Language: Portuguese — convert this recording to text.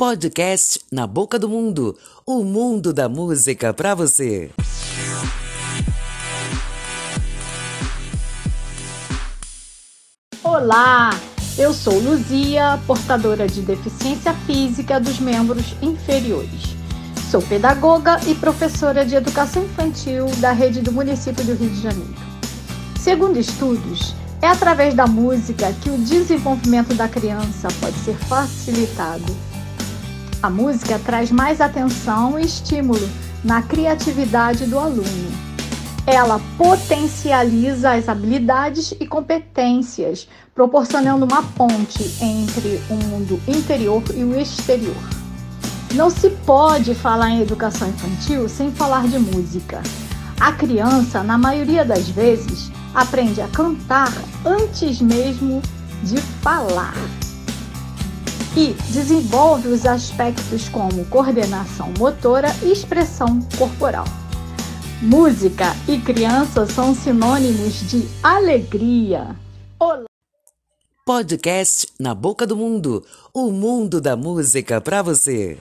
Podcast Na Boca do Mundo o mundo da música para você. Olá, eu sou Luzia, portadora de deficiência física dos membros inferiores. Sou pedagoga e professora de educação infantil da rede do município do Rio de Janeiro. Segundo estudos, é através da música que o desenvolvimento da criança pode ser facilitado. A música traz mais atenção e estímulo na criatividade do aluno. Ela potencializa as habilidades e competências, proporcionando uma ponte entre o mundo interior e o exterior. Não se pode falar em educação infantil sem falar de música. A criança, na maioria das vezes, aprende a cantar antes mesmo de falar. E desenvolve os aspectos como coordenação motora e expressão corporal. Música e criança são sinônimos de alegria. Olá. Podcast Na Boca do Mundo o mundo da música para você.